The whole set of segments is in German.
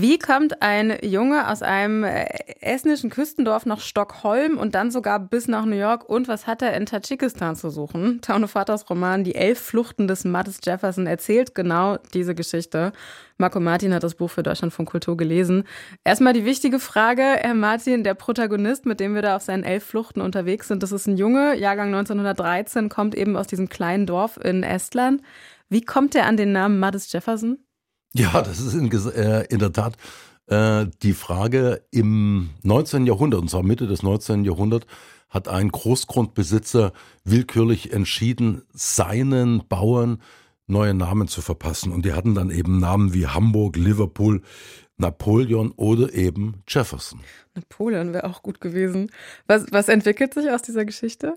wie kommt ein Junge aus einem äh, estnischen Küstendorf nach Stockholm und dann sogar bis nach New York? Und was hat er in Tadschikistan zu suchen? Taunevaters Roman Die elf Fluchten des Mattis Jefferson erzählt genau diese Geschichte. Marco Martin hat das Buch für Deutschland von Kultur gelesen. Erstmal die wichtige Frage, Herr Martin, der Protagonist, mit dem wir da auf seinen elf Fluchten unterwegs sind, das ist ein Junge, Jahrgang 1913, kommt eben aus diesem kleinen Dorf in Estland. Wie kommt er an den Namen Mattis Jefferson? Ja, das ist in, äh, in der Tat äh, die Frage im 19. Jahrhundert, und zwar Mitte des 19. Jahrhunderts, hat ein Großgrundbesitzer willkürlich entschieden, seinen Bauern neue Namen zu verpassen. Und die hatten dann eben Namen wie Hamburg, Liverpool, Napoleon oder eben Jefferson. Napoleon wäre auch gut gewesen. Was, was entwickelt sich aus dieser Geschichte?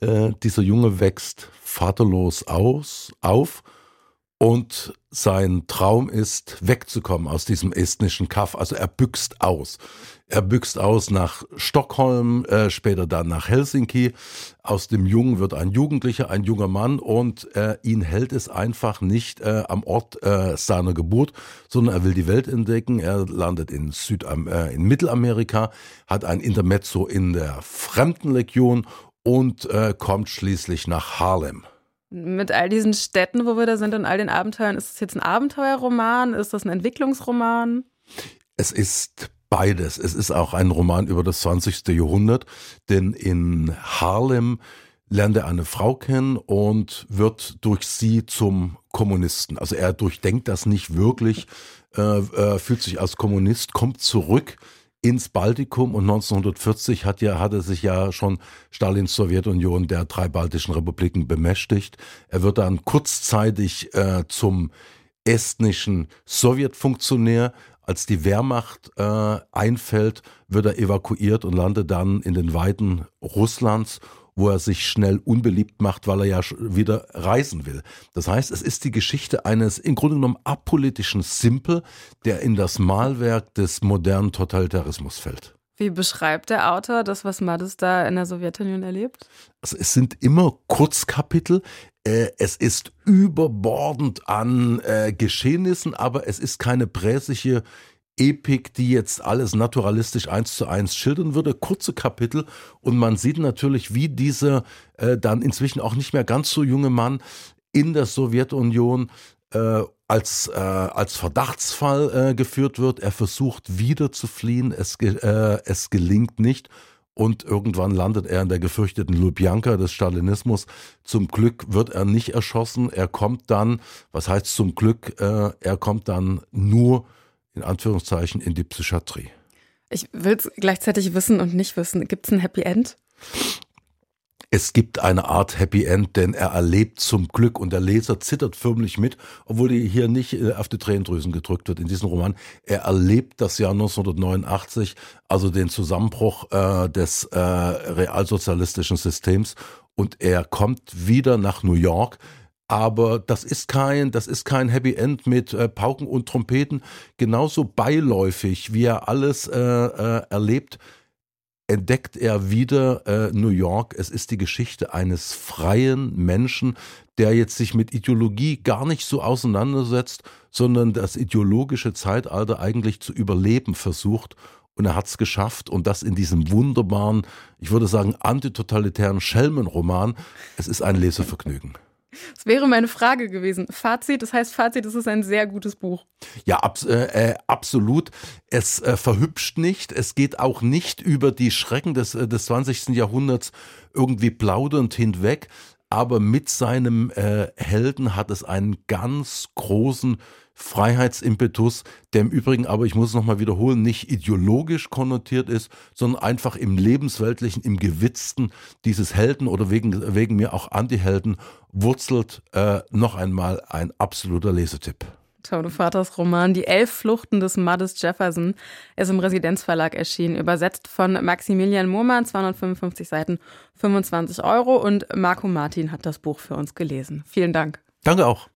Äh, dieser Junge wächst vaterlos aus, auf und sein Traum ist, wegzukommen aus diesem estnischen Kaff. Also er büxt aus. Er büxt aus nach Stockholm, äh, später dann nach Helsinki. Aus dem Jungen wird ein Jugendlicher, ein junger Mann und äh, ihn hält es einfach nicht äh, am Ort äh, seiner Geburt, sondern er will die Welt entdecken. Er landet in, Südam äh, in Mittelamerika, hat ein Intermezzo in der Fremdenlegion und äh, kommt schließlich nach Harlem. Mit all diesen Städten, wo wir da sind und all den Abenteuern, ist es jetzt ein Abenteuerroman? Ist das ein Entwicklungsroman? Es ist beides. Es ist auch ein Roman über das 20. Jahrhundert, denn in Harlem lernt er eine Frau kennen und wird durch sie zum Kommunisten. Also er durchdenkt das nicht wirklich, äh, äh, fühlt sich als Kommunist, kommt zurück ins Baltikum und 1940 hat ja, hatte sich ja schon Stalins Sowjetunion der drei baltischen Republiken bemächtigt. Er wird dann kurzzeitig äh, zum estnischen Sowjetfunktionär. Als die Wehrmacht äh, einfällt, wird er evakuiert und landet dann in den Weiten Russlands wo er sich schnell unbeliebt macht, weil er ja wieder reisen will. Das heißt, es ist die Geschichte eines im Grunde genommen apolitischen Simpel, der in das Malwerk des modernen Totalitarismus fällt. Wie beschreibt der Autor das, was Madis da in der Sowjetunion erlebt? Also es sind immer Kurzkapitel. Äh, es ist überbordend an äh, Geschehnissen, aber es ist keine präsige Epik, die jetzt alles naturalistisch eins zu eins schildern würde, kurze Kapitel und man sieht natürlich, wie dieser äh, dann inzwischen auch nicht mehr ganz so junge Mann in der Sowjetunion äh, als, äh, als Verdachtsfall äh, geführt wird. Er versucht wieder zu fliehen, es, ge äh, es gelingt nicht und irgendwann landet er in der gefürchteten Lubjanka des Stalinismus. Zum Glück wird er nicht erschossen. Er kommt dann, was heißt zum Glück, äh, er kommt dann nur in Anführungszeichen in die Psychiatrie. Ich will es gleichzeitig wissen und nicht wissen. Gibt es ein Happy End? Es gibt eine Art Happy End, denn er erlebt zum Glück und der Leser zittert förmlich mit, obwohl hier nicht äh, auf die Tränendrüsen gedrückt wird in diesem Roman. Er erlebt das Jahr 1989, also den Zusammenbruch äh, des äh, realsozialistischen Systems und er kommt wieder nach New York aber das ist kein, das ist kein Happy End mit äh, Pauken und Trompeten. Genauso beiläufig, wie er alles äh, äh, erlebt, entdeckt er wieder äh, New York. Es ist die Geschichte eines freien Menschen, der jetzt sich mit Ideologie gar nicht so auseinandersetzt, sondern das ideologische Zeitalter eigentlich zu überleben versucht. Und er hat es geschafft und das in diesem wunderbaren, ich würde sagen, antitotalitären Schelmenroman. Es ist ein Lesevergnügen. Das wäre meine Frage gewesen. Fazit, das heißt Fazit, es ist ein sehr gutes Buch. Ja, abs äh, äh, absolut. Es äh, verhübscht nicht. Es geht auch nicht über die Schrecken des, äh, des 20. Jahrhunderts irgendwie plaudernd hinweg. Aber mit seinem äh, Helden hat es einen ganz großen Freiheitsimpetus, der im Übrigen aber, ich muss es nochmal wiederholen, nicht ideologisch konnotiert ist, sondern einfach im lebensweltlichen, im Gewitzten dieses Helden oder wegen, wegen mir auch Antihelden wurzelt äh, noch einmal ein absoluter Lesetipp. Tauno Vaters Roman Die elf Fluchten des Muddes Jefferson ist im Residenzverlag erschienen, übersetzt von Maximilian Murmann, 255 Seiten, 25 Euro und Marco Martin hat das Buch für uns gelesen. Vielen Dank. Danke auch.